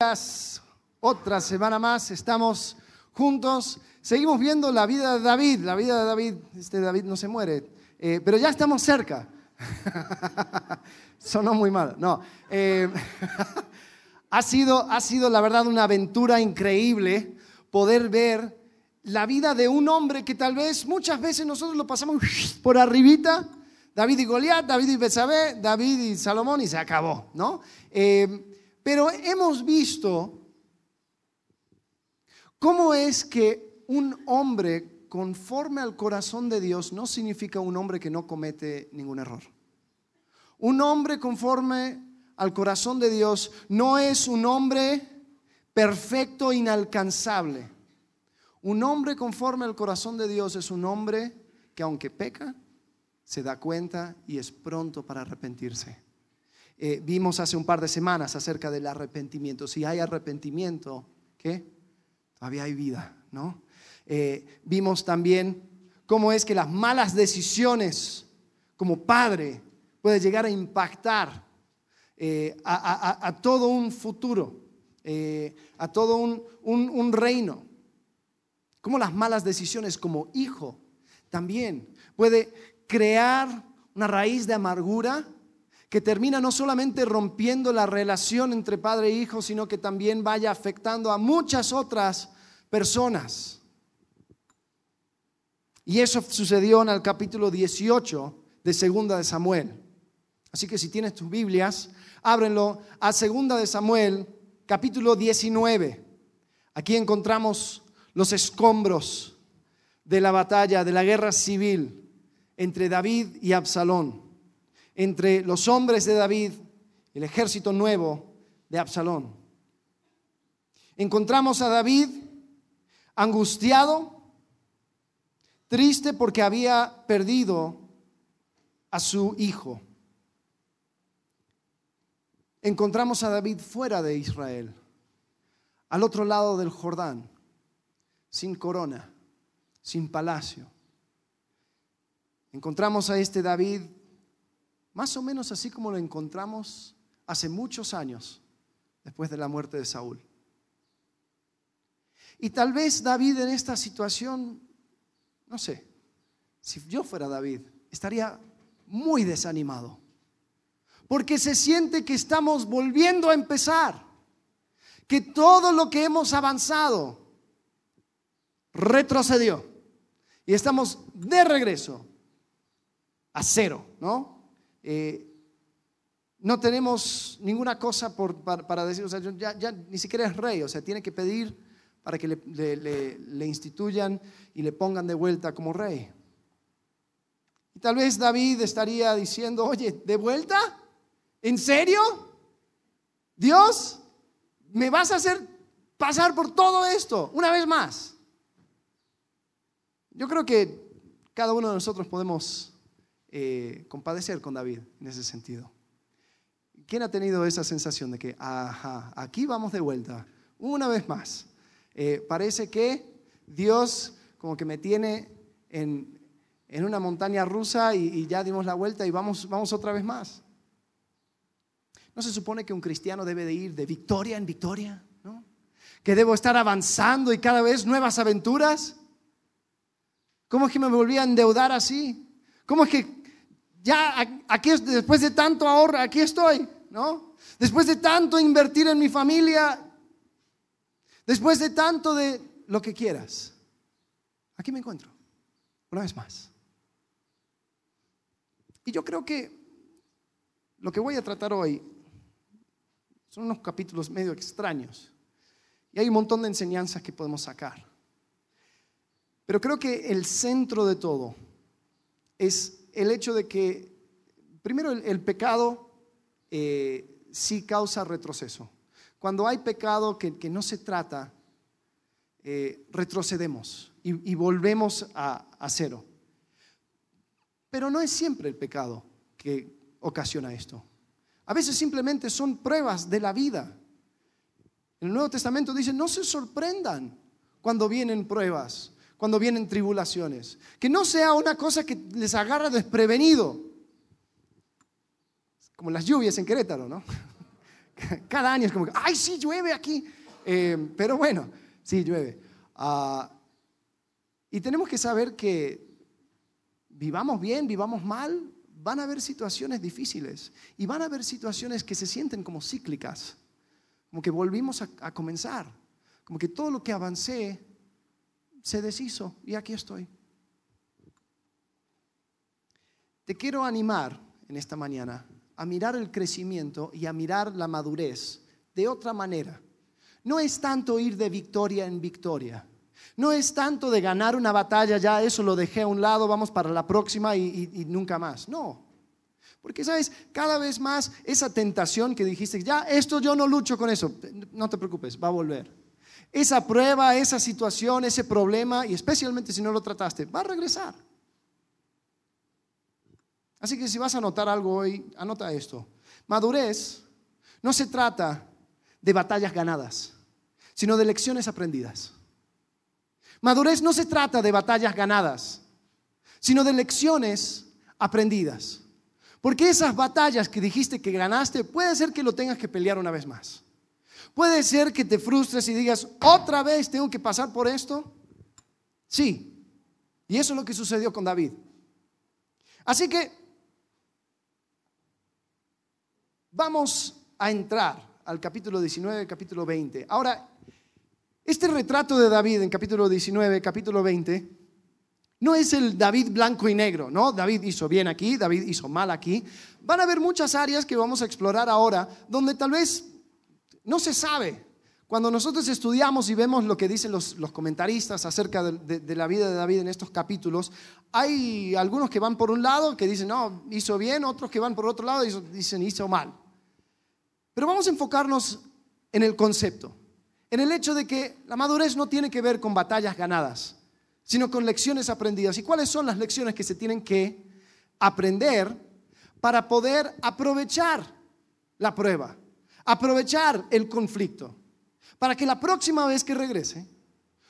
días, otra semana más, estamos juntos. Seguimos viendo la vida de David. La vida de David, este David no se muere, eh, pero ya estamos cerca. Sonó muy mal. No. eh, ha, sido, ha sido, la verdad, una aventura increíble poder ver la vida de un hombre que tal vez muchas veces nosotros lo pasamos por arribita. David y Goliat, David y Betsabé, David y Salomón y se acabó, ¿no? Eh, pero hemos visto cómo es que un hombre conforme al corazón de Dios no significa un hombre que no comete ningún error. Un hombre conforme al corazón de Dios no es un hombre perfecto, inalcanzable. Un hombre conforme al corazón de Dios es un hombre que aunque peca, se da cuenta y es pronto para arrepentirse. Eh, vimos hace un par de semanas acerca del arrepentimiento. Si hay arrepentimiento, ¿qué? Todavía hay vida, ¿no? Eh, vimos también cómo es que las malas decisiones como padre puede llegar a impactar eh, a, todo un futuro, a todo un, un, un reino. Cómo las malas decisiones como hijo también puede crear una raíz de amargura que termina no solamente rompiendo la relación entre padre e hijo, sino que también vaya afectando a muchas otras personas. Y eso sucedió en el capítulo 18 de Segunda de Samuel. Así que si tienes tus Biblias, ábrenlo a Segunda de Samuel, capítulo 19. Aquí encontramos los escombros de la batalla, de la guerra civil entre David y Absalón, entre los hombres de David el ejército nuevo de Absalón. Encontramos a David angustiado, triste porque había perdido a su hijo. Encontramos a David fuera de Israel, al otro lado del Jordán, sin corona, sin palacio. Encontramos a este David más o menos así como lo encontramos hace muchos años después de la muerte de Saúl. Y tal vez David en esta situación, no sé, si yo fuera David, estaría muy desanimado. Porque se siente que estamos volviendo a empezar. Que todo lo que hemos avanzado retrocedió. Y estamos de regreso a cero, ¿no? Eh, no tenemos ninguna cosa por, para, decir, o sea, ya, ni siquiera es rey, o sea, tiene que pedir para que le, le instituyan y le pongan de vuelta como rey. Y tal vez David estaría diciendo, oye, ¿de vuelta? ¿En serio? Dios, ¿me vas a hacer pasar por todo esto una vez más? Yo creo que cada uno de nosotros podemos eh, compadecer con David en ese sentido. ¿Quién ha tenido esa sensación de que, ajá, aquí vamos de vuelta, una vez más? Eh, parece que Dios como que me tiene en, en una montaña rusa y, ya dimos la vuelta y vamos, vamos otra vez más. ¿No se supone que un cristiano debe de ir de victoria en victoria? ¿no? Que debo estar avanzando y cada vez nuevas aventuras. ¿Cómo es que me volví a endeudar así? ¿Cómo es que ya aquí después de tanto ahorro, aquí estoy, ¿no? Después de tanto invertir en mi familia, después de tanto de lo que quieras, aquí me encuentro, una vez más. Y yo creo que lo que voy a tratar hoy son unos capítulos medio extraños. Y hay un montón de enseñanzas que podemos sacar. Pero creo que el centro de todo es el hecho de que, primero, el, pecado eh, sí causa retroceso. Cuando hay pecado que, que no se trata, eh, retrocedemos y, volvemos a, a cero. Pero no es siempre el pecado que ocasiona esto. A veces simplemente son pruebas de la vida. En el Nuevo Testamento dice, no se sorprendan cuando vienen pruebas, cuando vienen tribulaciones. Que no sea una cosa que les agarra desprevenido. Como las lluvias en Querétaro, ¿no? Cada año es como, ay, sí, llueve aquí. Eh, pero bueno, sí, llueve. Ah, y tenemos que saber que vivamos bien, vivamos mal, van a haber situaciones difíciles y van a haber situaciones que se sienten como cíclicas, como que volvimos a comenzar, como que todo lo que avancé se deshizo y aquí estoy. Te quiero animar en esta mañana a mirar el crecimiento y a mirar la madurez de otra manera. No es tanto ir de victoria en victoria. No es tanto de ganar una batalla, ya eso lo dejé a un lado, vamos para la próxima y, nunca más. No. Porque, ¿sabes? Cada vez más esa tentación que dijiste, ya, esto yo no lucho con eso, no te preocupes, va a volver. Esa prueba, esa situación, ese problema, y especialmente si no lo trataste, va a regresar. Así que si vas a anotar algo hoy, anota esto. Madurez no se trata de batallas ganadas, sino de lecciones aprendidas. Madurez no se trata de batallas ganadas, sino de lecciones aprendidas. Porque esas batallas que dijiste que ganaste, puede ser que lo tengas que pelear una vez más. Puede ser que te frustres y digas, otra vez tengo que pasar por esto. Sí. Y eso es lo que sucedió con David. Así que Vamos a entrar al capítulo 19, capítulo 20. Ahora, este retrato de David en capítulo 19, capítulo 20, no es el David blanco y negro, ¿no? David hizo bien aquí, David hizo mal aquí. Van a haber muchas áreas que vamos a explorar ahora donde tal vez no se sabe. Cuando nosotros estudiamos y vemos lo que dicen los, comentaristas acerca de, de, la vida de David en estos capítulos, hay algunos que van por un lado, que dicen, no, hizo bien, otros que van por otro lado y dicen, hizo mal. Pero vamos a enfocarnos en el concepto, en el hecho de que la madurez no tiene que ver con batallas ganadas, sino con lecciones aprendidas. ¿Y cuáles son las lecciones que se tienen que aprender para poder aprovechar la prueba, aprovechar el conflicto, para que la próxima vez que regrese,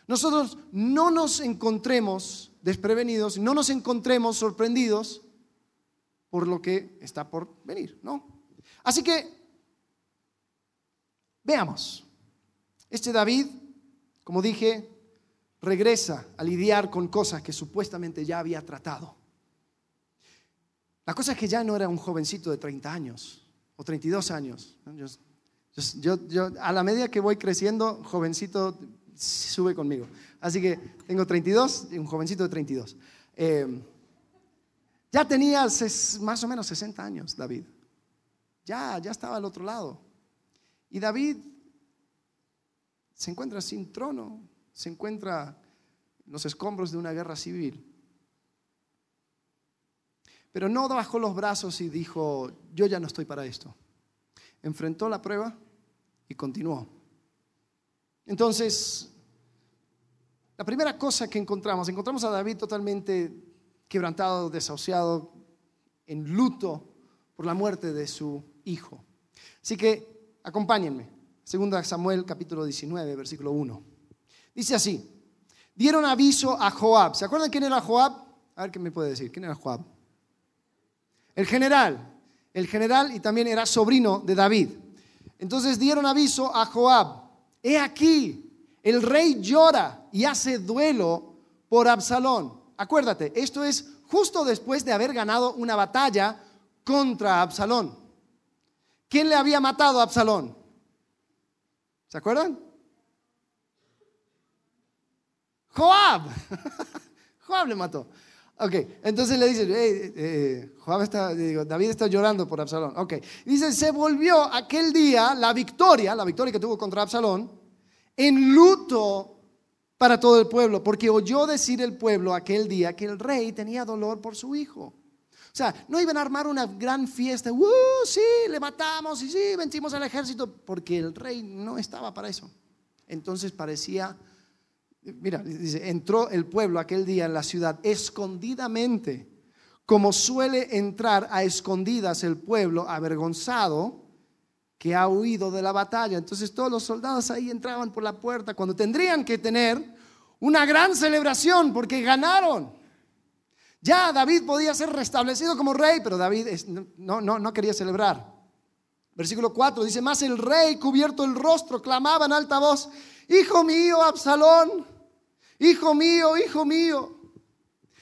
nosotros no nos encontremos desprevenidos, no nos encontremos sorprendidos por lo que está por venir, ¿no? Así que Veamos. Este David, como dije, regresa a lidiar con cosas que supuestamente ya había tratado. La cosa es que ya no era un jovencito de 30 años o 32 años. A la medida que voy creciendo, jovencito sube conmigo. Así que tengo 32 y un jovencito de 32. Eh, ya tenía más o menos 60 años, David. Ya, ya estaba al otro lado. Y David se encuentra sin trono, se encuentra en los escombros de una guerra civil. Pero no bajó los brazos y dijo, yo ya no estoy para esto. Enfrentó la prueba y continuó. Entonces, la primera cosa que encontramos, encontramos a David totalmente quebrantado, desahuciado, en luto por la muerte de su hijo. Así que Acompáñenme. Segunda Samuel capítulo 19, versículo 1. Dice así, dieron aviso a Joab. ¿Se acuerdan quién era Joab? A ver qué me puede decir. ¿Quién era Joab? El general. El general y también era sobrino de David. Entonces dieron aviso a Joab. He aquí, el rey llora y hace duelo por Absalón. Acuérdate, esto es justo después de haber ganado una batalla contra Absalón. ¿Quién le había matado a Absalón? ¿Se acuerdan? Joab. Joab le mató. Ok, entonces le dice, eh, Joab está, David está llorando por Absalón. Ok, dice, se volvió aquel día la victoria, la victoria que tuvo contra Absalón, en luto para todo el pueblo, porque oyó decir el pueblo aquel día que el rey tenía dolor por su hijo. O sea, no iban a armar una gran fiesta, ¡uh! Sí, le matamos y sí, vencimos al ejército, porque el rey no estaba para eso. Entonces parecía, mira, dice, entró el pueblo aquel día en la ciudad escondidamente, como suele entrar a escondidas el pueblo avergonzado que ha huido de la batalla. Entonces todos los soldados ahí entraban por la puerta cuando tendrían que tener una gran celebración porque ganaron. Ya David podía ser restablecido como rey, pero David no, no, no quería celebrar. Versículo 4 dice, más el rey cubierto el rostro clamaba en alta voz, Hijo mío, Absalón, Hijo mío, hijo mío.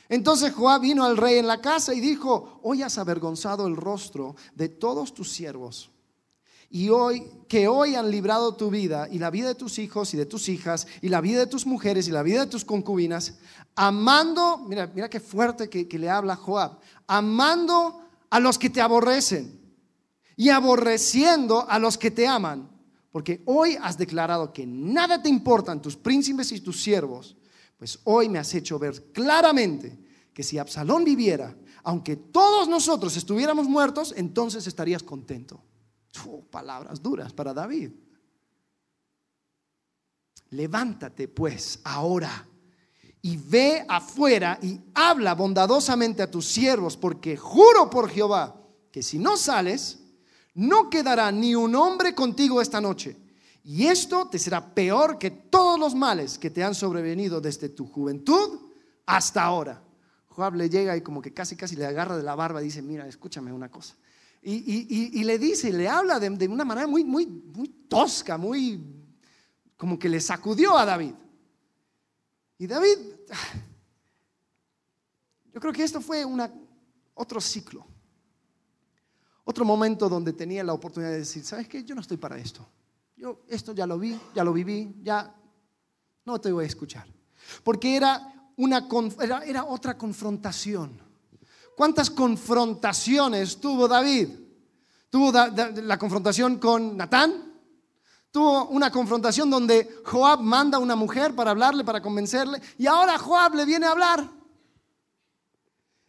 Entonces Joab vino al rey en la casa y dijo, hoy has avergonzado el rostro de todos tus siervos. Y hoy, que hoy han librado tu vida y la vida de tus hijos y de tus hijas y la vida de tus mujeres y la vida de tus concubinas, amando, mira, mira qué fuerte que, que le habla Joab, amando a los que te aborrecen y aborreciendo a los que te aman. Porque hoy has declarado que nada te importan tus príncipes y tus siervos, pues hoy me has hecho ver claramente que si Absalón viviera, aunque todos nosotros estuviéramos muertos, entonces estarías contento. palabras duras para David. Levántate pues ahora y ve afuera y habla bondadosamente a tus siervos, porque juro por Jehová que si no sales, no quedará ni un hombre contigo esta noche y esto te será peor que todos los males que te han sobrevenido desde tu juventud hasta ahora. Joab le llega y como que casi casi le agarra de la barba y dice, mira, escúchame una cosa. Y, le dice, le habla de, de, una manera muy, muy, muy tosca, muy como que le sacudió a David. Y David, yo creo que esto fue otro ciclo, otro momento donde tenía la oportunidad de decir, ¿sabes qué? Yo no estoy para esto. Yo esto ya lo vi, ya lo viví, ya no te voy a escuchar. Porque era, una, era, otra confrontación. ¿Cuántas confrontaciones tuvo David? Tuvo la confrontación con Natán, tuvo una confrontación donde Joab manda a una mujer para hablarle, para convencerle, y ahora Joab le viene a hablar.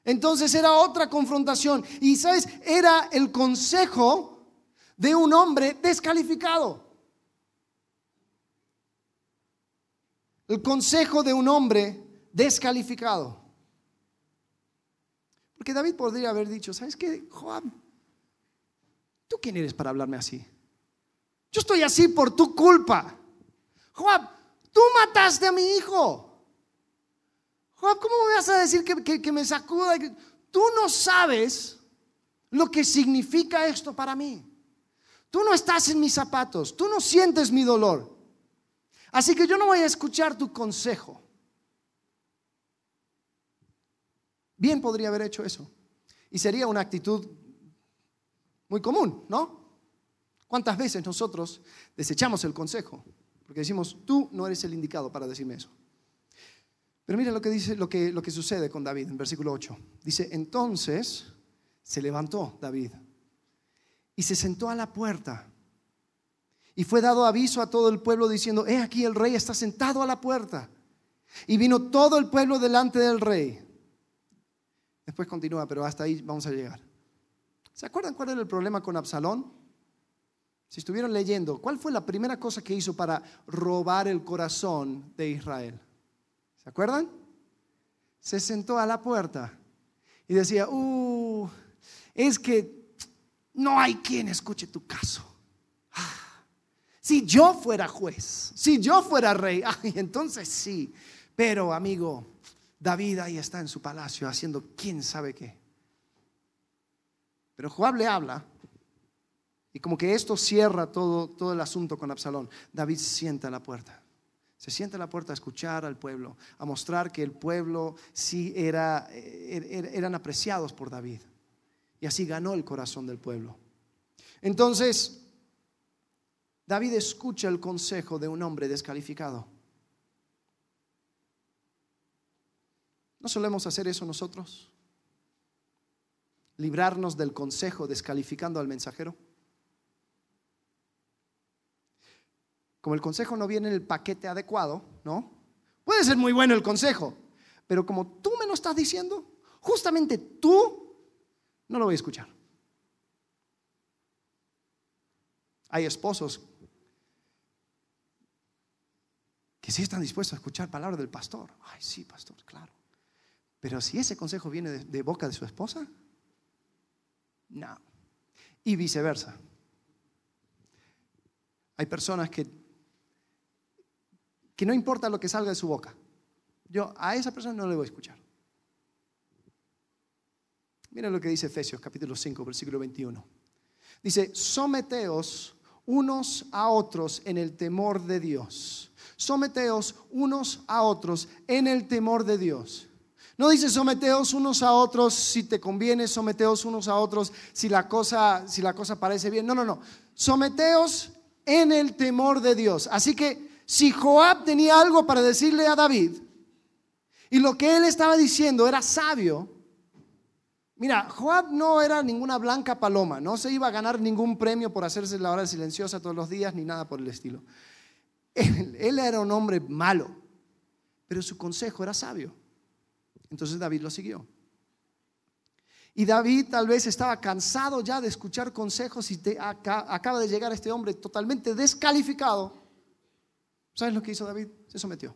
Entonces era otra confrontación. Y sabes, era el consejo de un hombre descalificado. el consejo de un hombre descalificado. Porque David podría haber dicho, ¿sabes qué, Joab? ¿Tú quién eres para hablarme así? Yo estoy así por tu culpa. Joab, tú mataste a mi hijo. ¿Cómo me vas a decir que, que me sacuda? Tú no sabes lo que significa esto para mí. Tú no estás en mis zapatos, tú no sientes mi dolor. Así que yo no voy a escuchar tu consejo. Bien podría haber hecho eso. Y sería una actitud muy común, ¿no? ¿Cuántas veces nosotros desechamos el consejo? Porque decimos, tú no eres el indicado para decirme eso. Pero mira lo que dice, lo que, lo que sucede con David en versículo 8. Dice, entonces se levantó David y se sentó a la puerta y fue dado aviso a todo el pueblo diciendo, he aquí el rey está sentado a la puerta. Y vino todo el pueblo delante del rey. Después continúa, pero hasta ahí vamos a llegar. ¿Se acuerdan cuál era el problema con Absalón? Si estuvieron leyendo, ¿cuál fue la primera cosa que hizo para robar el corazón de Israel? ¿Se acuerdan? Se sentó a la puerta y decía, uh, es que no hay quien escuche tu caso. Si yo fuera juez, si yo fuera rey, entonces sí. Pero amigo, David ahí está en su palacio haciendo quién sabe qué. Pero Joab le habla y como que esto cierra todo, todo el asunto con Absalón. David sienta la puerta. Se sienta a la puerta a escuchar al pueblo, a mostrar que el pueblo sí era, er, er, eran apreciados por David. Y así ganó el corazón del pueblo. Entonces, David escucha el consejo de un hombre descalificado. ¿No solemos hacer eso nosotros? Librarnos del consejo descalificando al mensajero. Como el consejo no viene en el paquete adecuado, ¿no? Puede ser muy bueno el consejo, pero como tú me lo estás diciendo, justamente tú no lo voy a escuchar. Hay esposos que sí están dispuestos a escuchar palabras del pastor. Ay, sí, pastor, claro. Pero si ese consejo viene de, boca de su esposa, no. Y viceversa. Hay personas que, que no importa lo que salga de su boca. Yo a esa persona no le voy a escuchar. Miren lo que dice Efesios capítulo 5, versículo 21. Dice, someteos unos a otros en el temor de Dios. Someteos unos a otros en el temor de Dios. No dice someteos unos a otros si te conviene, someteos unos a otros si la cosa, si la cosa parece bien. No, no, no. Someteos en el temor de Dios. Así que si Joab tenía algo para decirle a David y lo que él estaba diciendo era sabio, Mira, Joab no era ninguna blanca paloma, no se iba a ganar ningún premio por hacerse la hora silenciosa todos los días ni nada por el estilo. Él, era un hombre malo, pero su consejo era sabio. Entonces David lo siguió. Y David tal vez estaba cansado ya de escuchar consejos y acaba de llegar este hombre totalmente descalificado. ¿Sabes lo que hizo David? Se sometió.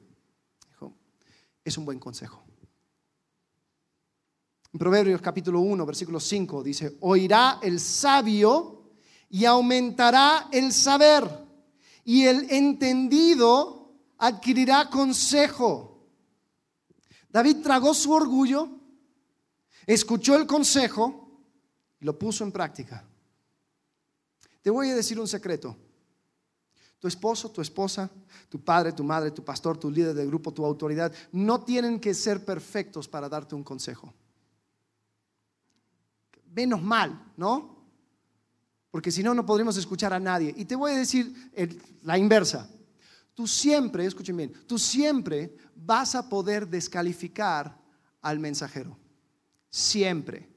Dijo, es un buen consejo. En Proverbios capítulo 1, versículo 5 dice, oirá el sabio y aumentará el saber, y el entendido adquirirá consejo. David tragó su orgullo, escuchó el consejo y lo puso en práctica. Te voy a decir un secreto. Tu esposo, tu esposa, tu padre, tu madre, tu pastor, tu líder de grupo, tu autoridad, no tienen que ser perfectos para darte un consejo menos mal, ¿no? Porque si no, no podremos escuchar a nadie. Y te voy a decir la inversa. Tú siempre, escuchen bien, tú siempre vas a poder descalificar al mensajero. Siempre.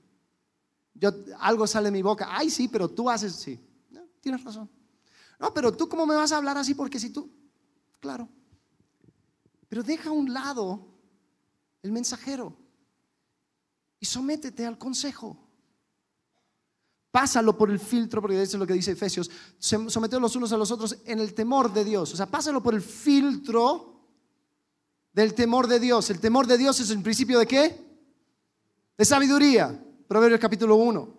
Yo, algo sale de mi boca, ay sí, pero tú haces, sí, tienes razón. No, pero tú cómo me vas a hablar así porque si tú, claro. Pero deja a un lado el mensajero y sométete al consejo. Pásalo por el filtro, porque eso es lo que dice Efesios. Someteos los unos a los otros en el temor de Dios. O sea, pásalo por el filtro del temor de Dios. El temor de Dios es el principio de qué? De sabiduría. Proverbios capítulo 1.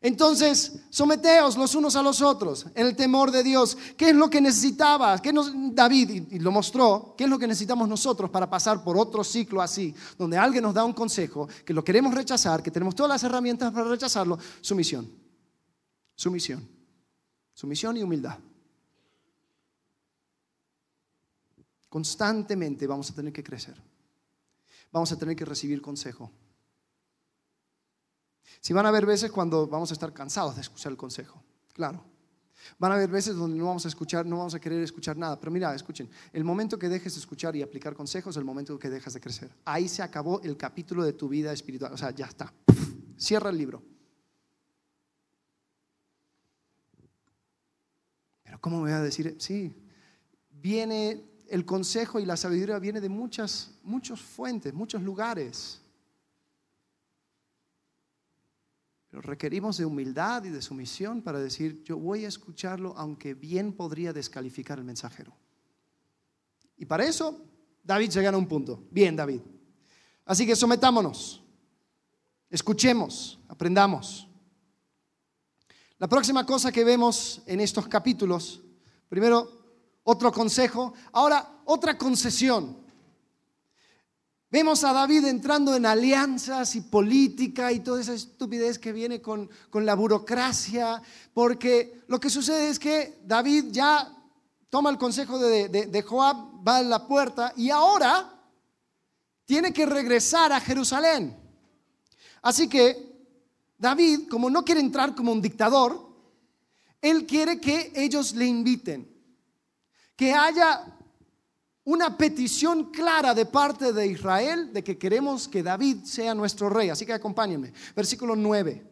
Entonces, someteos los unos a los otros en el temor de Dios. ¿Qué es lo que necesitaba? ¿Qué nos, David lo mostró? ¿Qué es lo que necesitamos nosotros para pasar por otro ciclo así, donde alguien nos da un consejo, que lo queremos rechazar, que tenemos todas las herramientas para rechazarlo? Sumisión. Sumisión. Sumisión y humildad. Constantemente vamos a tener que crecer. Vamos a tener que recibir consejo. Si van a haber veces cuando vamos a estar cansados de escuchar el consejo, claro. Van a haber veces donde no vamos a escuchar, no vamos a querer escuchar nada. Pero mira, escuchen, el momento que dejes de escuchar y aplicar consejos es el momento que dejas de crecer. Ahí se acabó el capítulo de tu vida espiritual. O sea, ya está. Cierra el libro. Pero ¿cómo me voy a decir? Sí, viene el consejo y la sabiduría viene de muchas, muchas fuentes, muchos lugares. Pero requerimos de humildad y de sumisión para decir, yo voy a escucharlo aunque bien podría descalificar el mensajero. Y para eso, David llega a un punto. Bien, David. Así que sometámonos, escuchemos, aprendamos. La próxima cosa que vemos en estos capítulos, primero, otro consejo, ahora otra concesión. Vemos a David entrando en alianzas y política y toda esa estupidez que viene con, la burocracia, porque lo que sucede es que David ya toma el consejo de, de Joab, va a la puerta y ahora tiene que regresar a Jerusalén. Así que David, como no quiere entrar como un dictador, él quiere que ellos le inviten, que haya una petición clara de parte de Israel de que queremos que David sea nuestro rey. Así que acompáñenme. Versículo 9.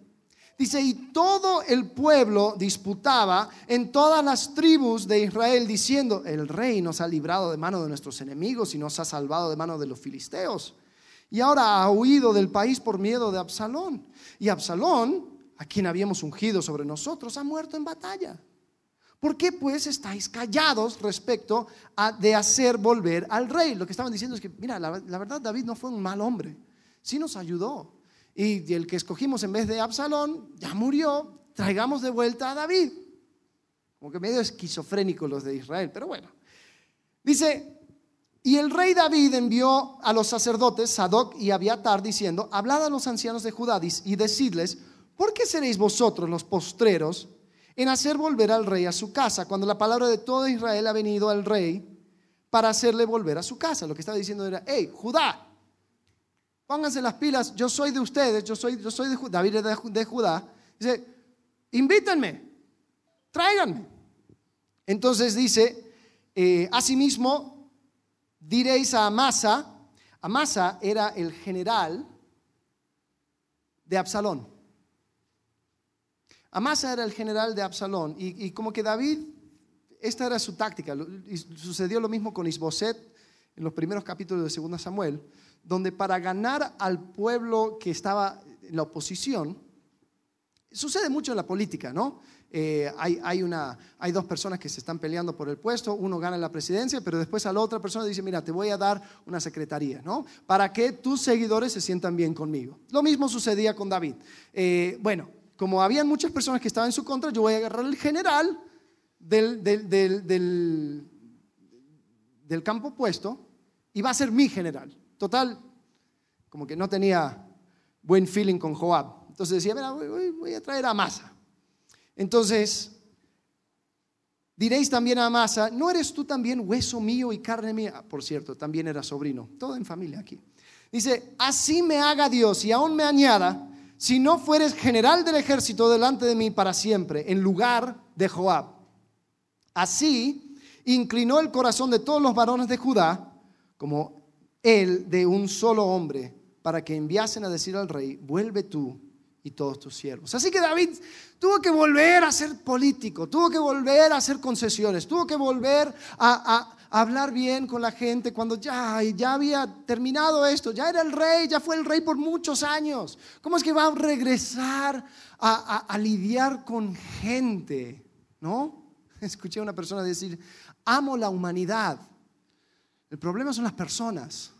Dice, y todo el pueblo disputaba en todas las tribus de Israel diciendo, el rey nos ha librado de mano de nuestros enemigos y nos ha salvado de mano de los filisteos. Y ahora ha huido del país por miedo de Absalón. Y Absalón, a quien habíamos ungido sobre nosotros, ha muerto en batalla. ¿Por qué pues estáis callados respecto a, de hacer volver al rey? Lo que estaban diciendo es que, mira, la, verdad David no fue un mal hombre, sí nos ayudó. Y el que escogimos en vez de Absalón ya murió, traigamos de vuelta a David. Como que medio esquizofrénico los de Israel, pero bueno. Dice, y el rey David envió a los sacerdotes, Sadoc y Abiatar, diciendo, hablad a los ancianos de Judá y decidles, ¿por qué seréis vosotros los postreros en hacer volver al rey a su casa, cuando la palabra de todo Israel ha venido al rey para hacerle volver a su casa? Lo que estaba diciendo era, hey, Judá, pónganse las pilas, yo soy de ustedes, yo soy, yo soy de Judá, David de, de Judá. Dice, invítenme, tráiganme. Entonces dice, eh, asimismo, diréis a Amasa, Amasa era el general de Absalón. Amasa era el general de Absalón y, como que David, esta era su táctica. Sucedió lo mismo con Isboset en los primeros capítulos de 2 Samuel, donde para ganar al pueblo que estaba en la oposición, sucede mucho en la política, ¿no? Eh, hay, hay, una, hay dos personas que se están peleando por el puesto, uno gana la presidencia, pero después a la otra persona dice, mira, te voy a dar una secretaría, ¿no? Para que tus seguidores se sientan bien conmigo. Lo mismo sucedía con David. Eh, bueno, como habían muchas personas que estaban en su contra, yo voy a agarrar el general del, del, del, campo opuesto y va a ser mi general. Total, como que no tenía buen feeling con Joab. Entonces decía, voy, voy a traer a Masa. Entonces, diréis también a Amasa, ¿no eres tú también hueso mío y carne mía? Por cierto, también era sobrino, todo en familia aquí. Dice, así me haga Dios y aún me añada, si no fueres general del ejército delante de mí para siempre, en lugar de Joab. Así inclinó el corazón de todos los varones de Judá, como él de un solo hombre, para que enviasen a decir al rey, vuelve tú y todos tus siervos. Así que David tuvo que volver a ser político, tuvo que volver a hacer concesiones, tuvo que volver a, hablar bien con la gente cuando ya, ya había terminado esto, ya era el rey, ya fue el rey por muchos años. ¿Cómo es que va a regresar a, lidiar con gente? ¿No? Escuché a una persona decir, amo la humanidad. El problema son las personas.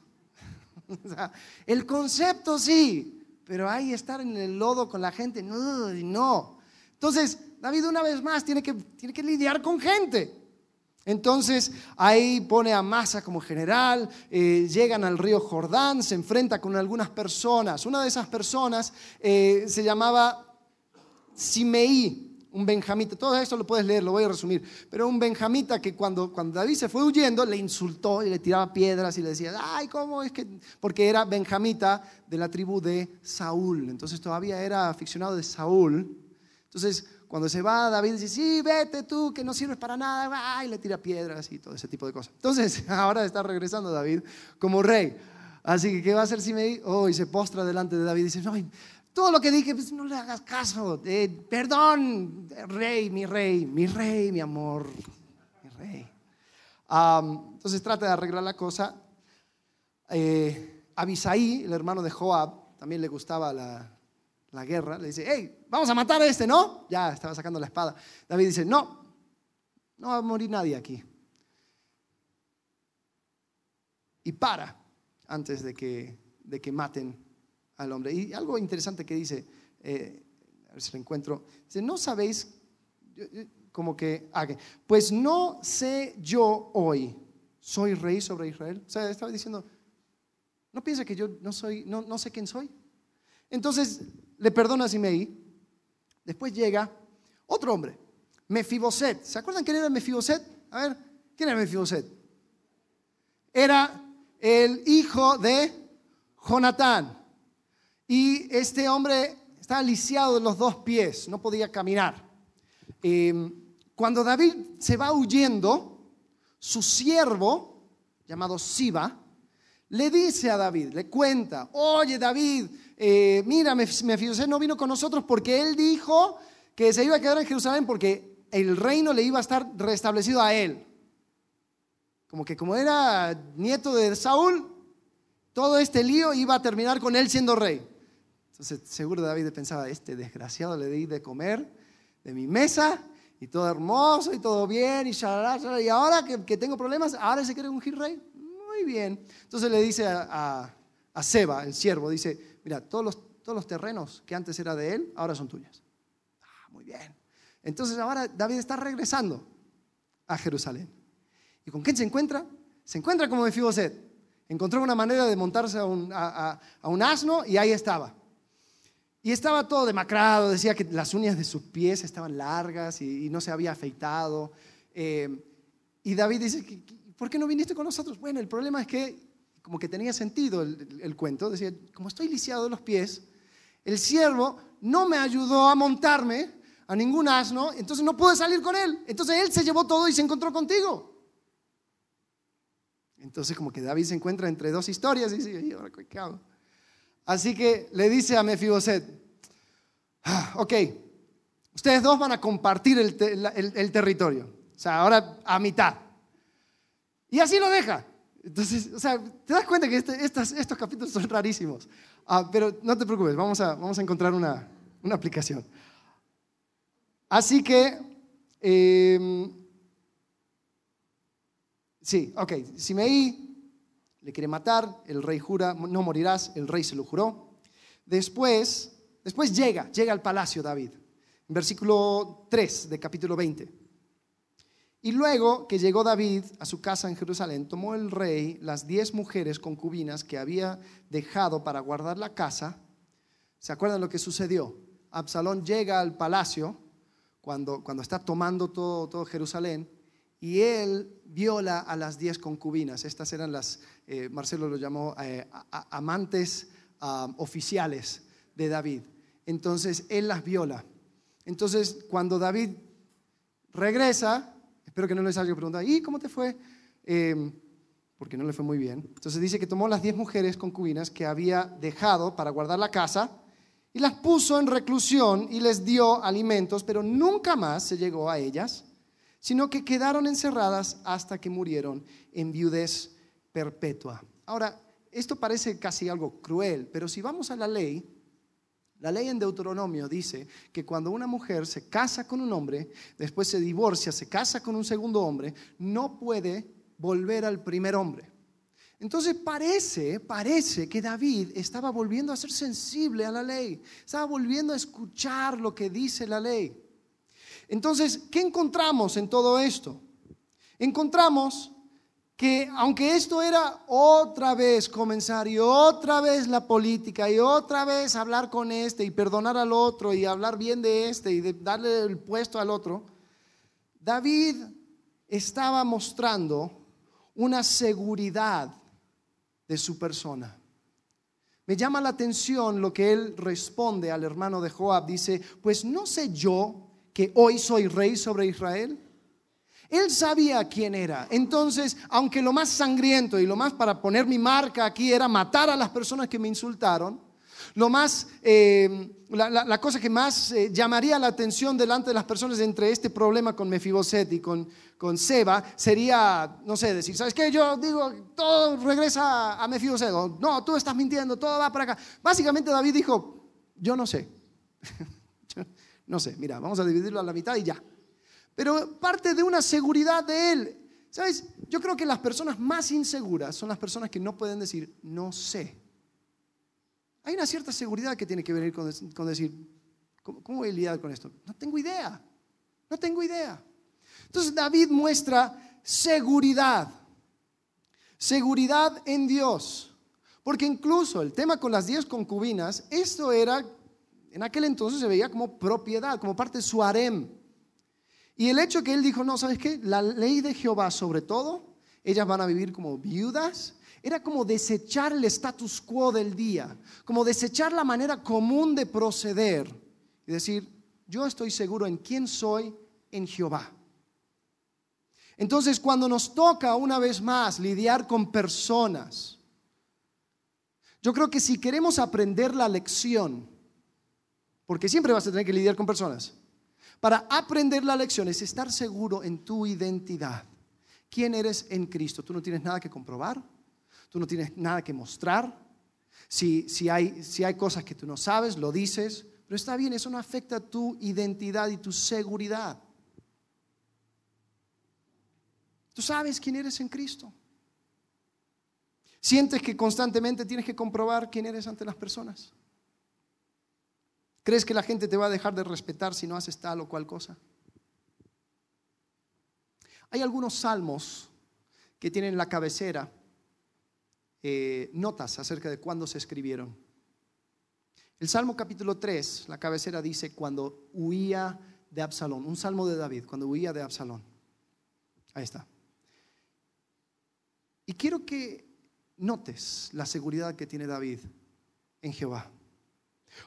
el concepto sí, pero ahí estar en el lodo con la gente, no, no. Entonces, David una vez más tiene que, tiene que lidiar con gente. Entonces ahí pone a Masa como general, eh, llegan al río Jordán, se enfrenta con algunas personas. Una de esas personas eh, se llamaba Simeí, un benjamita, todo esto lo puedes leer, lo voy a resumir, pero un benjamita que cuando, cuando David se fue huyendo le insultó y le tiraba piedras y le decía, ay, ¿cómo es que? Porque era benjamita de la tribu de Saúl, entonces todavía era aficionado de Saúl. Entonces, cuando se va, David dice, sí, vete tú, que no sirves para nada, y le tira piedras y todo ese tipo de cosas. Entonces, ahora está regresando David como rey. Así que, ¿qué va a hacer si me... Oh, y se postra delante de David y dice, no, todo lo que dije, pues no le hagas caso. perdón, rey, mi rey, mi rey, mi amor, mi rey. entonces trata de arreglar la cosa. Eh, Abisaí, el hermano de Joab, también le gustaba la, la guerra. Le dice, hey, vamos a matar a este, ¿no? Ya estaba sacando la espada. David dice, no, no va a morir nadie aquí. Y para antes de que, de que maten al hombre. Y algo interesante que dice, eh, a ver si lo encuentro, dice, no sabéis, como que, ah, pues no sé yo hoy, soy rey sobre Israel. O sea, estaba diciendo, no piensa que yo no soy, no, no sé quién soy. Entonces le perdona a Simei. Después llega otro hombre, Mefiboset. ¿Se acuerdan quién era Mefiboset? A ver, ¿quién era Mefiboset? Era el hijo de Jonatán. Y este hombre estaba lisiado de los dos pies, no podía caminar. Em, cuando David se va huyendo, su siervo, llamado Siba, le dice a David, le cuenta, oye David, eh, mira, Mefibosé no vino con nosotros porque él dijo que se iba a quedar en Jerusalén porque el reino le iba a estar restablecido a él. Como que como era nieto de Saúl, todo este lío iba a terminar con él siendo rey. Entonces, seguro David pensaba, este desgraciado le di de comer de mi mesa y todo hermoso y todo bien y shalala, y ahora que, tengo problemas, ahora se quiere ungir rey. Muy bien. Entonces le dice a, a, Seba, el siervo, dice, mira, todos los, todos los terrenos que antes era de él, ahora son tuyos. Ah, muy bien. Entonces ahora David está regresando a Jerusalén. ¿Y con quién se encuentra? Se encuentra como Mefiboset. Encontró una manera de montarse a un, a un asno y ahí estaba. Y estaba todo demacrado, decía que las uñas de sus pies estaban largas y, no se había afeitado. Eh, y David dice, ¿por qué no viniste con nosotros? Bueno, el problema es que como que tenía sentido el, cuento, decía, como estoy lisiado de los pies, el siervo no me ayudó a montarme a ningún asno, entonces no pude salir con él. Entonces él se llevó todo y se encontró contigo. Entonces como que David se encuentra entre dos historias y dice, ahora qué? Así que le dice a Mefiboset, ah, ok, ustedes dos van a compartir el, territorio, o sea, ahora a mitad. Y así lo deja. Entonces, o sea, te das cuenta que este, estos capítulos son rarísimos. Ah, pero no te preocupes, vamos a, vamos a encontrar una, aplicación. Así que, em, sí, ok, Simeí le quiere matar, el rey jura, no morirás, el rey se lo juró. Después, después llega, llega al palacio David, en versículo 3 de capítulo 20. Y luego que llegó David a su casa en Jerusalén, tomó el rey las diez mujeres concubinas que había dejado para guardar la casa. ¿Se acuerdan lo que sucedió? Absalón llega al palacio cuando, cuando está tomando todo, todo Jerusalén y él viola a las diez concubinas. Estas eran las, eh, Marcelo lo llamó eh, amantes oficiales de David. Entonces él las viola. Entonces cuando David regresa, espero que no les haya preguntado, ¿y cómo te fue? Em, porque no le fue muy bien. Entonces dice que tomó las diez mujeres concubinas que había dejado para guardar la casa y las puso en reclusión y les dio alimentos, pero nunca más se llegó a ellas sino que quedaron encerradas hasta que murieron en viudez perpetua. Ahora, esto parece casi algo cruel, pero si vamos a la ley, la ley en Deuteronomio dice que cuando una mujer se casa con un hombre, después se divorcia, se casa con un segundo hombre, no puede volver al primer hombre. Entonces parece, parece que David estaba volviendo a ser sensible a la ley, estaba volviendo a escuchar lo que dice la ley. Entonces, ¿qué encontramos en todo esto? Encontramos que aunque esto era otra vez comenzar y otra vez la política y otra vez hablar con este y perdonar al otro y hablar bien de este y darle el puesto al otro, David estaba mostrando una seguridad de su persona. Me llama la atención lo que él responde al hermano de Joab. Dice, pues no sé yo que hoy soy rey sobre Israel? Él sabía quién era. Entonces, aunque lo más sangriento y lo más para poner mi marca aquí era matar a las personas que me insultaron, lo más, eh, la, cosa que más eh, llamaría la atención delante de las personas entre este problema con Mefiboset y con, con Seba sería, no sé, decir, ¿sabes qué? Yo digo, todo regresa a Mefiboset. no, tú estás mintiendo, todo va para acá. Básicamente David dijo, yo no sé. No sé, mira, vamos a dividirlo a la mitad y ya. Pero parte de una seguridad de él. ¿Sabes? Yo creo que las personas más inseguras son las personas que no pueden decir, no sé. Hay una cierta seguridad que tiene que venir con, decir, ¿cómo, ¿cómo, voy a lidiar con esto? No tengo idea, no tengo idea. Entonces David muestra seguridad, seguridad en Dios. Porque incluso el tema con las diez concubinas, esto era en aquel entonces se veía como propiedad, como parte de su harem. Y el hecho que él dijo, no, ¿sabes qué? La ley de Jehová sobre todo, ellas van a vivir como viudas, era como desechar el status quo del día, como desechar la manera común de proceder y decir, yo estoy seguro en quién soy en Jehová. Entonces, cuando nos toca una vez más lidiar con personas, yo creo que si queremos aprender la lección, porque siempre vas a tener que lidiar con personas. Para aprender la lección es estar seguro en tu identidad. ¿Quién eres en Cristo? Tú no tienes nada que comprobar, tú no tienes nada que mostrar. Si, si, hay, si hay cosas que tú no sabes, lo dices, pero está bien, eso no afecta tu identidad y tu seguridad. Tú sabes quién eres en Cristo. Sientes que constantemente tienes que comprobar quién eres ante las personas. ¿Crees que la gente te va a dejar de respetar si no haces tal o cual cosa? Hay algunos salmos que tienen en la cabecera eh, notas acerca de cuándo se escribieron. El Salmo capítulo 3, la cabecera dice cuando huía de Absalón, un salmo de David, cuando huía de Absalón. Ahí está. Y quiero que notes la seguridad que tiene David en Jehová.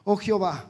Oh Jehová,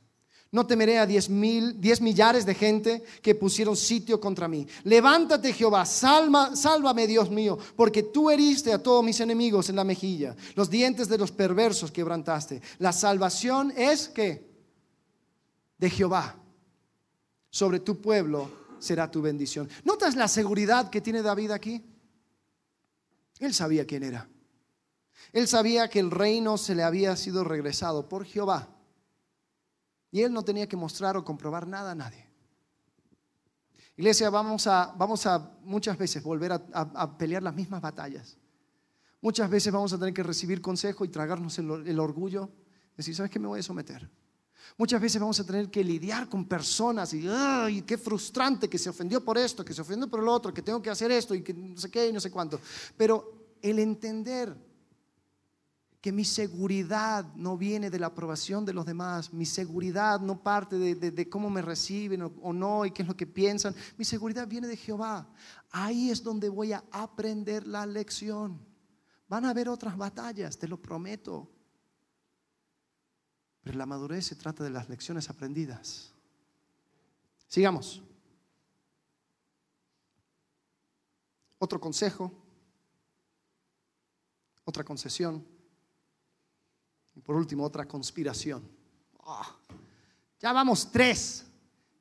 No temeré a diez, mil, diez millares de gente que pusieron sitio contra mí. Levántate, Jehová, salva, sálvame, Dios mío, porque tú heriste a todos mis enemigos en la mejilla. Los dientes de los perversos quebrantaste. La salvación es que de Jehová sobre tu pueblo será tu bendición. ¿Notas la seguridad que tiene David aquí? Él sabía quién era. Él sabía que el reino se le había sido regresado por Jehová. Y él no tenía que mostrar o comprobar nada a nadie. Iglesia, vamos a, vamos a muchas veces volver a, pelear las mismas batallas. Muchas veces vamos a tener que recibir consejo y tragarnos el, el orgullo. Decir, ¿sabes qué? Me voy a someter. Muchas veces vamos a tener que lidiar con personas y, ay, qué frustrante que se ofendió por esto, que se ofendió por lo otro, que tengo que hacer esto y que no sé qué y no sé cuánto. Pero el entender que mi seguridad no viene de la aprobación de los demás, mi seguridad no parte de, cómo me reciben o, no y qué es lo que piensan, mi seguridad viene de Jehová. Ahí es donde voy a aprender la lección. Van a haber otras batallas, te lo prometo. Pero la madurez se trata de las lecciones aprendidas. Sigamos. Otro consejo, otra concesión por último otra conspiración. Ah, ya vamos tres,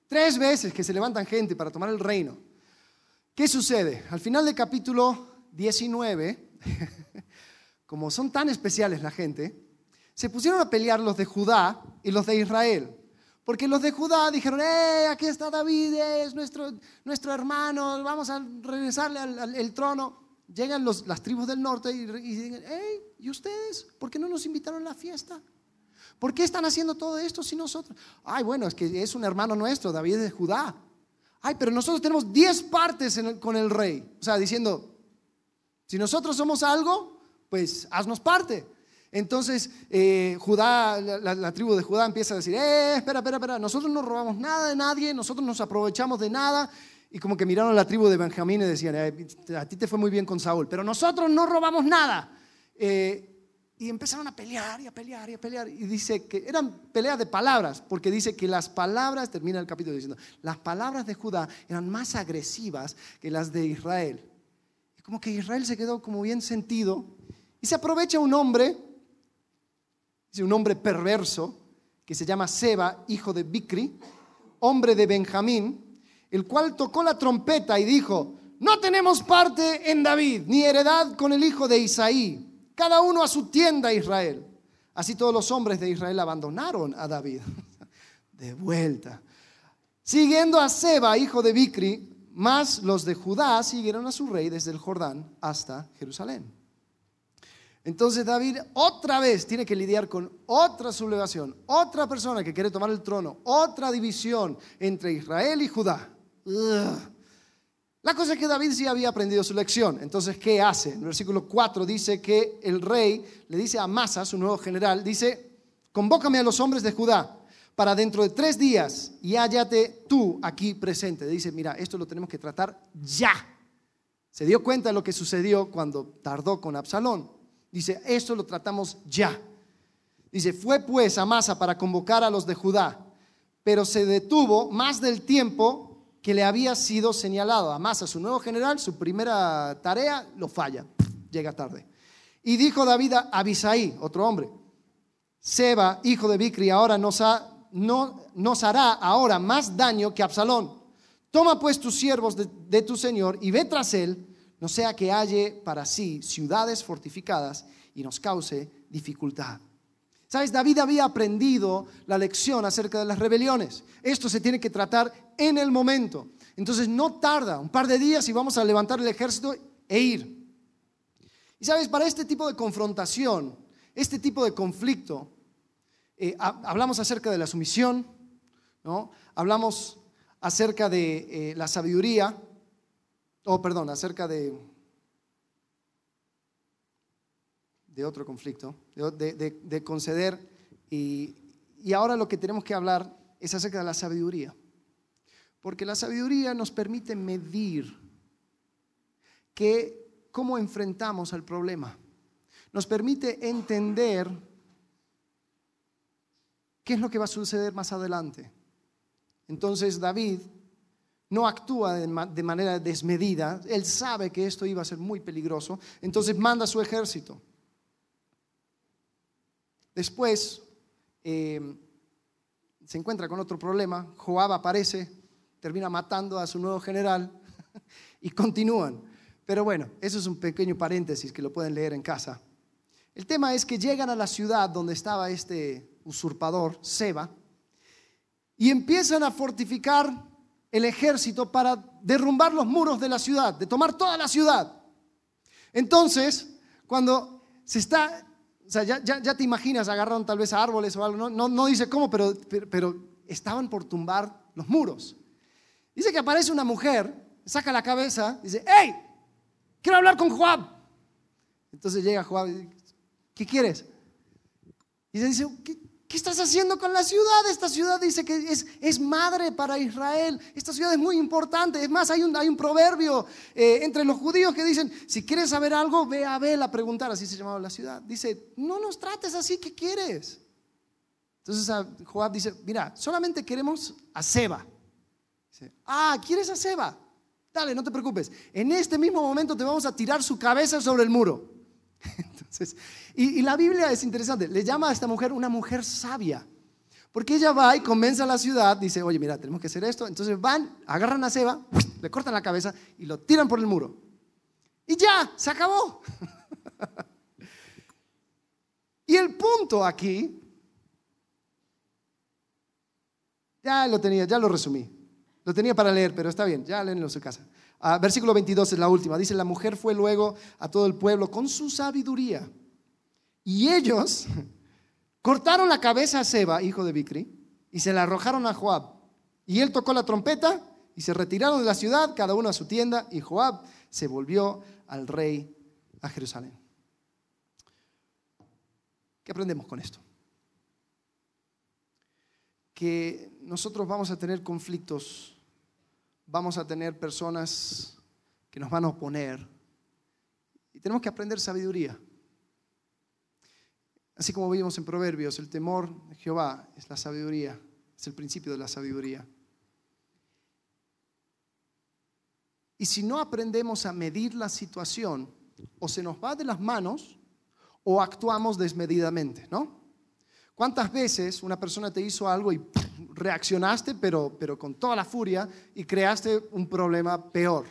tres veces que se levantan gente para tomar el reino. ¿Qué sucede? Al final del capítulo 19, como son tan especiales la gente, se pusieron a pelear los de Judá y los de Israel. Porque los de Judá dijeron, ¡eh, aquí está David, es nuestro, nuestro hermano, vamos a regresarle al, trono! Llegan los, las tribus del norte y, dicen, ¡hey, ¿y ustedes? ¿Por qué no nos invitaron a la fiesta? ¿Por qué están haciendo todo esto si nosotros? Ay, bueno, es que es un hermano nuestro, David es de Judá. Ay, pero nosotros tenemos diez partes con el rey. O sea, diciendo, si nosotros somos algo, pues haznos parte. Entonces eh, Judá, la, tribu de Judá empieza a decir, eh, espera, espera, espera, nosotros no robamos nada de nadie, nosotros nos aprovechamos de nada. Y como que miraron a la tribu de Benjamín y decían, eh, a ti te fue muy bien con Saúl, pero nosotros no robamos nada. Eh, y empezaron a pelear y a pelear y a pelear. Y dice que eran peleas de palabras, porque dice que las palabras, termina el capítulo diciendo, las palabras de Judá eran más agresivas que las de Israel. Y como que Israel se quedó como bien sentido. Y se aprovecha un hombre un hombre perverso que se llama Seba, hijo de Bicri, hombre de Benjamín, el cual tocó la trompeta y dijo, no tenemos parte en David, ni heredad con el hijo de Isaí, cada uno a su tienda Israel. Así todos los hombres de Israel abandonaron a David. De vuelta. Siguiendo a Seba, hijo de Bicri, más los de Judá siguieron a su rey desde el Jordán hasta Jerusalén. Entonces David otra vez tiene que lidiar con otra sublevación, otra persona que quiere tomar el trono, otra división entre Israel y Judá. La cosa es que David sí había aprendido su lección. Entonces, ¿qué hace? En el versículo 4 dice que el rey le dice a Masa, su nuevo general, dice, convócame a los hombres de Judá para dentro de tres días y hállate tú aquí presente. Dice, mira, esto lo tenemos que tratar ya. Se dio cuenta de lo que sucedió cuando tardó con Absalón. Dice, esto lo tratamos ya. Dice, fue pues a Masa para convocar a los de Judá, pero se detuvo más del tiempo que le había sido señalado. A Masa, su nuevo general, su primera tarea, lo falla, llega tarde. Y dijo David a Abisaí, otro hombre, Seba, hijo de Bicri, ahora nos, no, nos hará ahora más daño que Absalón. Toma pues tus siervos de, de tu señor y ve tras él no sea que halle para sí ciudades fortificadas y nos cause dificultad. Sabes, David había aprendido la lección acerca de las rebeliones. Esto se tiene que tratar en el momento. Entonces no tarda, un par de días y vamos a levantar el ejército e ir. Y sabes, para este tipo de confrontación, este tipo de conflicto, eh, hablamos acerca de la sumisión, ¿no? hablamos acerca de eh, la sabiduría, o perdón, acerca de, de otro conflicto, de, conceder, y, y ahora lo que tenemos que hablar es acerca de la sabiduría. Porque la sabiduría nos permite medir que, cómo enfrentamos al problema. Nos permite entender qué es lo que va a suceder más adelante. Entonces David no actúa de, manera desmedida, él sabe que esto iba a ser muy peligroso, entonces manda su ejército. Después eh, se encuentra con otro problema, Joab aparece, termina matando a su nuevo general y continúan. Pero bueno, eso es un pequeño paréntesis que lo pueden leer en casa. El tema es que llegan a la ciudad donde estaba este usurpador, Seba, y empiezan a fortificar el ejército para derrumbar los muros de la ciudad, de tomar toda la ciudad. Entonces, cuando se está, o sea, ya, te imaginas, agarraron tal vez a árboles o algo, no, no, dice cómo, pero, pero estaban por tumbar los muros. Dice que aparece una mujer, saca la cabeza, dice, ¡Hey! Quiero hablar con Joab. Entonces llega Joab y dice, ¿qué quieres? Y dice, ¿qué, ¿qué estás haciendo con la ciudad? Esta ciudad dice que es, madre para Israel. Esta ciudad es muy importante. Es más, hay un, hay un proverbio eh, entre los judíos que dicen, si quieres saber algo, ve a Abel a preguntar. Así se llamaba la ciudad. Dice, no nos trates así, ¿qué quieres? Entonces Joab dice, mira, solamente queremos a Seba ah, ¿quieres a Seba? Dale, no te preocupes. En este mismo momento te vamos a tirar su cabeza sobre el muro. Entonces, y, la Biblia es interesante, le llama a esta mujer una mujer sabia. Porque ella va y convence a la ciudad, dice, oye, mira, tenemos que hacer esto. Entonces van, agarran a Seba, le cortan la cabeza y lo tiran por el muro. Y ya, se acabó. y el punto aquí, ya lo tenía, ya lo resumí. Lo tenía para leer, pero está bien, ya léenlo en su casa. Ah, versículo 22 es la última. Dice, la mujer fue luego a todo el pueblo con su sabiduría. Y ellos cortaron la cabeza a Seba, hijo de Bicri, y se la arrojaron a Joab. Y él tocó la trompeta y se retiraron de la ciudad, cada uno a su tienda, y Joab se volvió al rey a Jerusalén. ¿Qué aprendemos con esto? que nosotros vamos a tener conflictos, vamos a tener personas que nos van a oponer y tenemos que aprender sabiduría. Así como vimos en Proverbios, el temor de Jehová es la sabiduría, es el principio de la sabiduría. Y si no aprendemos a medir la situación, o se nos va de las manos o actuamos desmedidamente, ¿no? ¿Cuántas veces una persona te hizo algo y reaccionaste, pero, pero con toda la furia, y creaste un problema peor?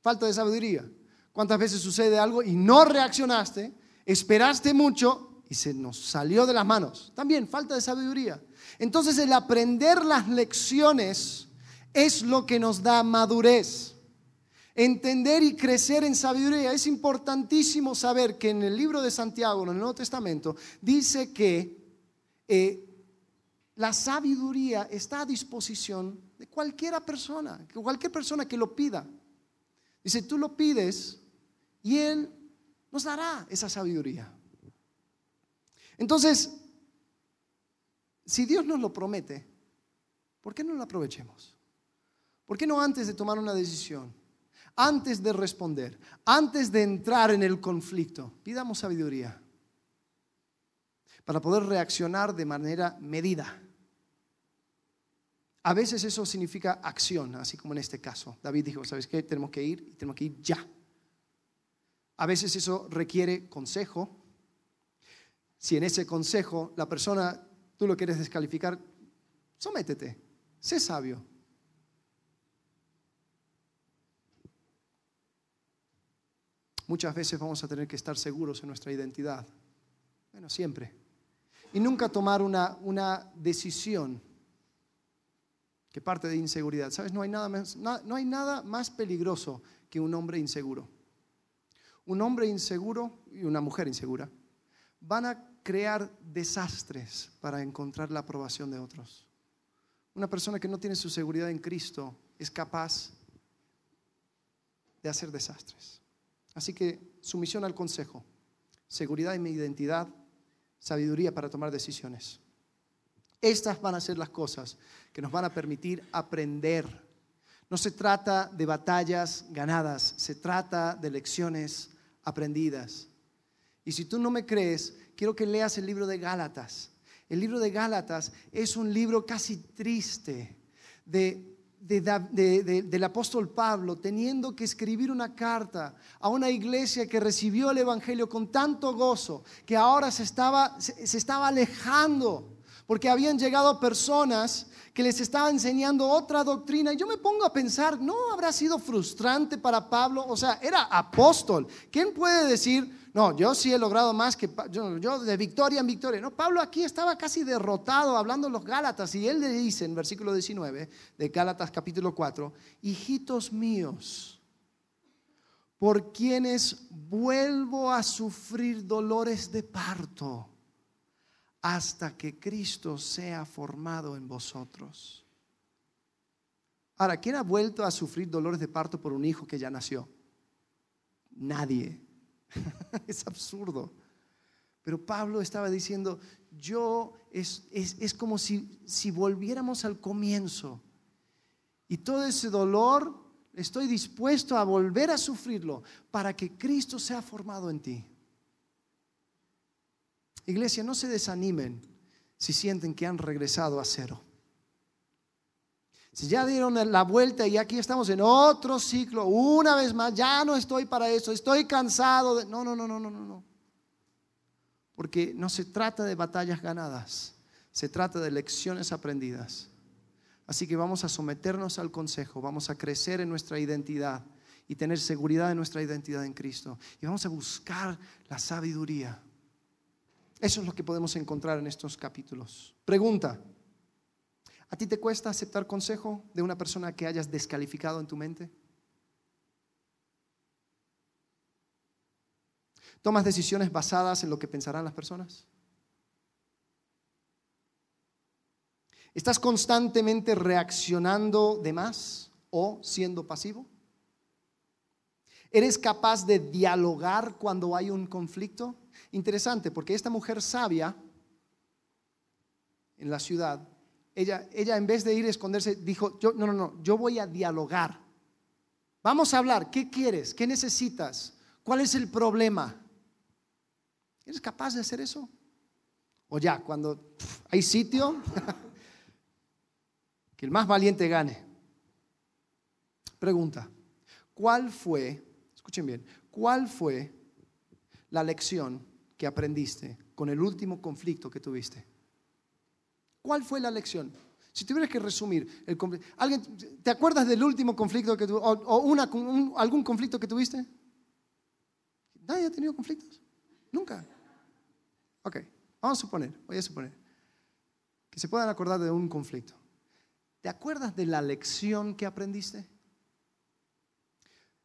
Falta de sabiduría. ¿Cuántas veces sucede algo y no reaccionaste, esperaste mucho y se nos salió de las manos? También falta de sabiduría. Entonces el aprender las lecciones es lo que nos da madurez. Entender y crecer en sabiduría. Es importantísimo saber que en el libro de Santiago, en el Nuevo Testamento, dice que eh, la sabiduría está a disposición de cualquiera persona, cualquier persona que lo pida. Dice, tú lo pides y Él nos dará esa sabiduría. Entonces, si Dios nos lo promete, ¿por qué no lo aprovechemos? ¿Por qué no antes de tomar una decisión? antes de responder, antes de entrar en el conflicto, pidamos sabiduría para poder reaccionar de manera medida. A veces eso significa acción, así como en este caso. David dijo, ¿sabes qué? Tenemos que ir y tenemos que ir ya. A veces eso requiere consejo. Si en ese consejo la persona, tú lo quieres descalificar, sométete, sé sabio. muchas veces vamos a tener que estar seguros en nuestra identidad. Bueno, siempre. Y nunca tomar una, una decisión que parte de inseguridad. ¿Sabes? No hay nada no hay nada más peligroso que un hombre inseguro. Un hombre inseguro y una mujer insegura van a crear desastres para encontrar la aprobación de otros. Una persona que no tiene su seguridad en Cristo es capaz de hacer desastres. Así que sumisión al consejo, seguridad en mi identidad, sabiduría para tomar decisiones. Estas van a ser las cosas que nos van a permitir aprender. No se trata de batallas ganadas, se trata de lecciones aprendidas. Y si tú no me crees, quiero que leas el libro de Gálatas. El libro de Gálatas es un libro casi triste de, del apóstol Pablo teniendo que escribir una carta a una iglesia que recibió el Evangelio con tanto gozo que ahora se estaba, se estaba alejando porque habían llegado personas que les estaban enseñando otra doctrina. Y yo me pongo a pensar, ¿no habrá sido frustrante para Pablo? O sea, era apóstol. ¿Quién puede decir, no, yo sí he logrado más que yo, yo de victoria en victoria? No, Pablo aquí estaba casi derrotado hablando los Gálatas y él le dice en versículo 19 de Gálatas capítulo 4, hijitos míos, por quienes vuelvo a sufrir dolores de parto hasta que Cristo sea formado en vosotros. Ahora, ¿quién ha vuelto a sufrir dolores de parto por un hijo que ya nació? Nadie. es absurdo. Pero Pablo estaba diciendo, yo es, es, como si, si volviéramos al comienzo. Y todo ese dolor estoy dispuesto a volver a sufrirlo para que Cristo sea formado en ti. Iglesia, no se desanimen si sienten que han regresado a cero. Si ya dieron la vuelta y aquí estamos en otro ciclo, una vez más, ya no estoy para eso, estoy cansado de... No, no, no, no, no, no. Porque no se trata de batallas ganadas, se trata de lecciones aprendidas. Así que vamos a someternos al consejo, vamos a crecer en nuestra identidad y tener seguridad en nuestra identidad en Cristo. Y vamos a buscar la sabiduría eso es lo que podemos encontrar en estos capítulos. Pregunta, ¿a ti te cuesta aceptar consejo de una persona que hayas descalificado en tu mente? ¿Tomas decisiones basadas en lo que pensarán las personas? ¿Estás constantemente reaccionando de más o siendo pasivo? ¿Eres capaz de dialogar cuando hay un conflicto? Interesante, porque esta mujer sabia en la ciudad, ella, ella en vez de ir a esconderse, dijo, yo, no, no, no, yo voy a dialogar. Vamos a hablar, ¿qué quieres? ¿Qué necesitas? ¿Cuál es el problema? ¿Eres capaz de hacer eso? O ya, cuando hay sitio, que el más valiente gane. Pregunta, ¿cuál fue, escuchen bien, cuál fue la lección que aprendiste con el último conflicto que tuviste? ¿Cuál fue la lección? Si tuvieras que resumir, el ¿alguien, ¿te acuerdas del último conflicto que tuviste? ¿O, algún conflicto que tuviste? ¿Nadie ha tenido conflictos? Nunca. Ok, vamos a suponer, voy a suponer, que se puedan acordar de un conflicto. ¿Te acuerdas de la lección que aprendiste?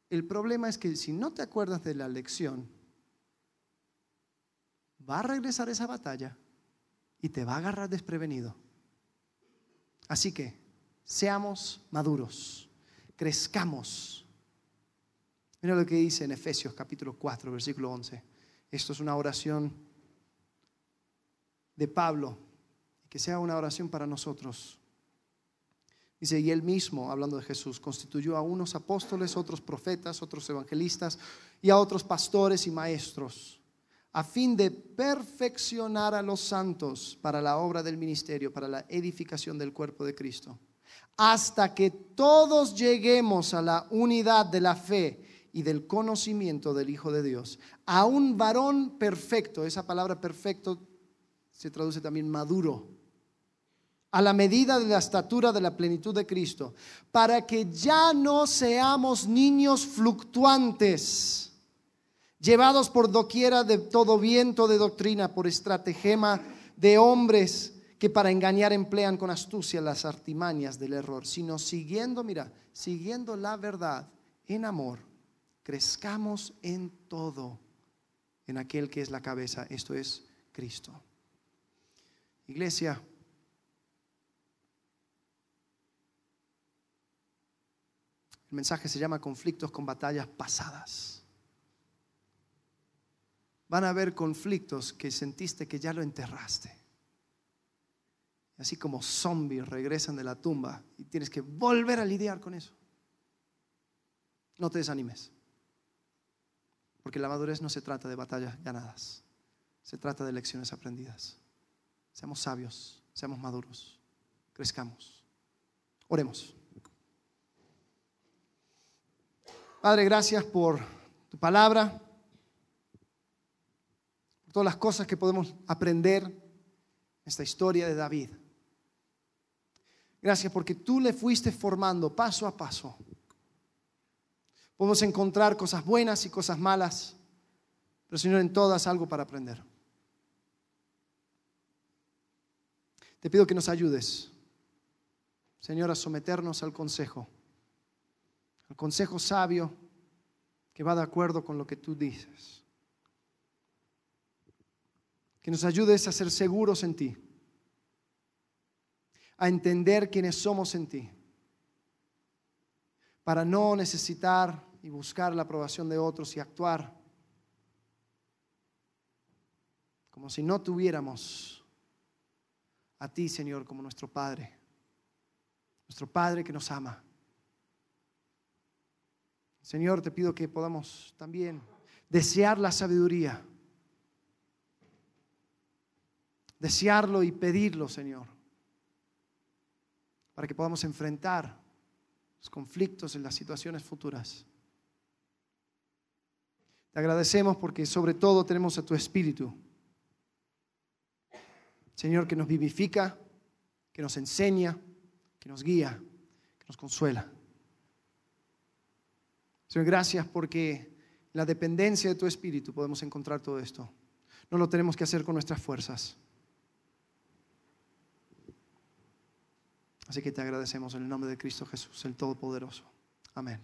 El problema es que si no te acuerdas de la lección, va a regresar esa batalla y te va a agarrar desprevenido. Así que seamos maduros, crezcamos. Mira lo que dice en Efesios capítulo 4, versículo 11. Esto es una oración de Pablo, que sea una oración para nosotros. Dice, y él mismo, hablando de Jesús, constituyó a unos apóstoles, otros profetas, otros evangelistas y a otros pastores y maestros a fin de perfeccionar a los santos para la obra del ministerio, para la edificación del cuerpo de Cristo, hasta que todos lleguemos a la unidad de la fe y del conocimiento del Hijo de Dios, a un varón perfecto, esa palabra perfecto se traduce también maduro, a la medida de la estatura de la plenitud de Cristo, para que ya no seamos niños fluctuantes llevados por doquiera de todo viento de doctrina, por estratagema de hombres que para engañar emplean con astucia las artimañas del error, sino siguiendo, mira, siguiendo la verdad en amor, crezcamos en todo en aquel que es la cabeza, esto es Cristo. Iglesia, el mensaje se llama conflictos con batallas pasadas. Van a haber conflictos que sentiste que ya lo enterraste así como zombies regresan de la tumba y tienes que volver a lidiar con eso. No te desanimes, porque la madurez no se trata de batallas ganadas, se trata de lecciones aprendidas. Seamos sabios, seamos maduros, crezcamos. Oremos. Padre, gracias por tu palabra, todas las cosas que podemos aprender en esta historia de David. Gracias porque tú le fuiste formando paso a paso. Podemos encontrar cosas buenas y cosas malas, pero Señor, en todas algo para aprender. Te pido que nos ayudes, Señor, a someternos al consejo, al consejo sabio que va de acuerdo con lo que tú dices. Que nos ayudes a ser seguros en ti a entender quiénes somos en ti, para no necesitar y buscar la aprobación de otros y actuar como si no tuviéramos a ti, Señor, como nuestro Padre, nuestro Padre que nos ama. Señor, te pido que podamos también desear la sabiduría, desearlo y pedirlo, Señor para que podamos enfrentar los conflictos en las situaciones futuras. Te agradecemos porque sobre todo tenemos a tu Espíritu, Señor, que nos vivifica, que nos enseña, que nos guía, que nos consuela. Señor, gracias porque en la dependencia de tu Espíritu podemos encontrar todo esto. No lo tenemos que hacer con nuestras fuerzas. Así que te agradecemos en el nombre de Cristo Jesús, el Todopoderoso. Amén.